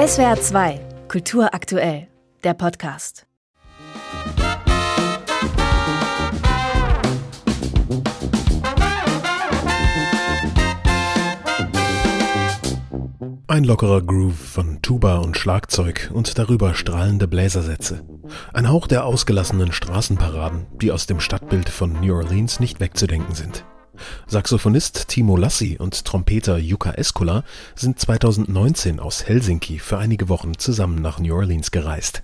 SWR 2, Kultur aktuell, der Podcast. Ein lockerer Groove von Tuba und Schlagzeug und darüber strahlende Bläsersätze. Ein Hauch der ausgelassenen Straßenparaden, die aus dem Stadtbild von New Orleans nicht wegzudenken sind. Saxophonist Timo Lassi und Trompeter Jukka Eskola sind 2019 aus Helsinki für einige Wochen zusammen nach New Orleans gereist.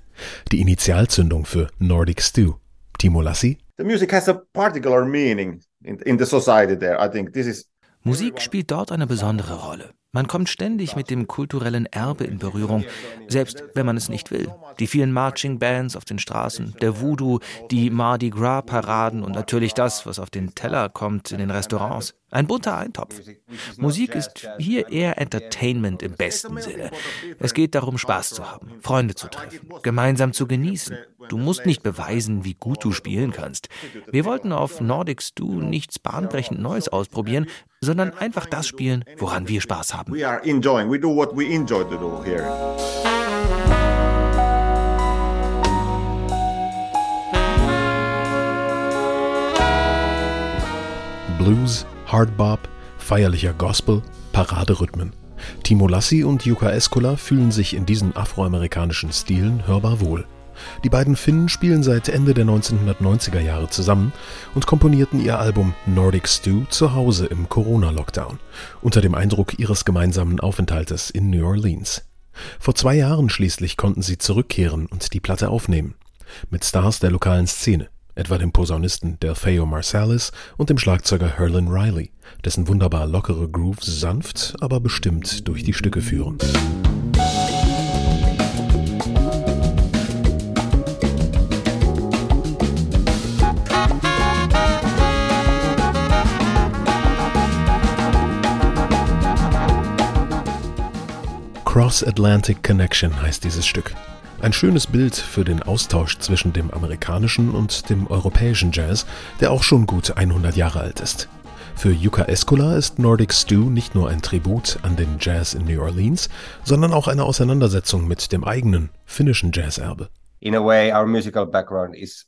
Die Initialzündung für Nordic Stew. Timo Lassi? The music has a particular meaning in, in the society there. I think this is Musik spielt dort eine besondere Rolle. Man kommt ständig mit dem kulturellen Erbe in Berührung, selbst wenn man es nicht will. Die vielen Marching Bands auf den Straßen, der Voodoo, die Mardi Gras Paraden und natürlich das, was auf den Teller kommt in den Restaurants. Ein bunter Eintopf. Musik ist hier eher Entertainment im besten Sinne. Es geht darum, Spaß zu haben, Freunde zu treffen, gemeinsam zu genießen. Du musst nicht beweisen, wie gut du spielen kannst. Wir wollten auf Nordic Stew nichts bahnbrechend Neues ausprobieren, sondern einfach das spielen, woran wir Spaß haben. We are enjoying. We do what we enjoy to do here. Blues, Hardbop, feierlicher Gospel, Paraderhythmen. Timo Lassi und Yuka Eskola fühlen sich in diesen afroamerikanischen Stilen hörbar wohl. Die beiden Finnen spielen seit Ende der 1990er Jahre zusammen und komponierten ihr Album Nordic Stew zu Hause im Corona-Lockdown, unter dem Eindruck ihres gemeinsamen Aufenthaltes in New Orleans. Vor zwei Jahren schließlich konnten sie zurückkehren und die Platte aufnehmen. Mit Stars der lokalen Szene, etwa dem Posaunisten Delfeo Marsalis und dem Schlagzeuger Herlin Riley, dessen wunderbar lockere Grooves sanft, aber bestimmt durch die Stücke führen. Cross-Atlantic Connection heißt dieses Stück. Ein schönes Bild für den Austausch zwischen dem amerikanischen und dem europäischen Jazz, der auch schon gut 100 Jahre alt ist. Für Yuka Eskola ist Nordic Stew nicht nur ein Tribut an den Jazz in New Orleans, sondern auch eine Auseinandersetzung mit dem eigenen finnischen Jazzerbe. In a way, our musical background is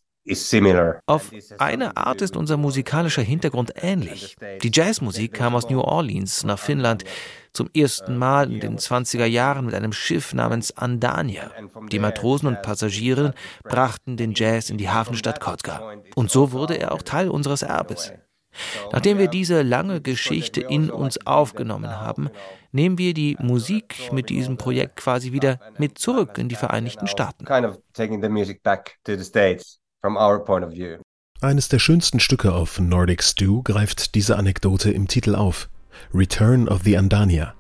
auf eine Art ist unser musikalischer Hintergrund ähnlich. Die Jazzmusik kam aus New Orleans nach Finnland zum ersten Mal in den 20er Jahren mit einem Schiff namens Andania. Die Matrosen und Passagiere brachten den Jazz in die Hafenstadt Kotka. Und so wurde er auch Teil unseres Erbes. Nachdem wir diese lange Geschichte in uns aufgenommen haben, nehmen wir die Musik mit diesem Projekt quasi wieder mit zurück in die Vereinigten Staaten from our point of view. Eines der schönsten Stücke auf Nordic Stew greift diese Anekdote im Titel auf. Return of the Andania.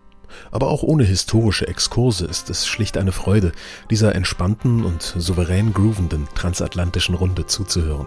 Aber auch ohne historische Exkurse ist es schlicht eine Freude, dieser entspannten und souverän groovenden transatlantischen Runde zuzuhören.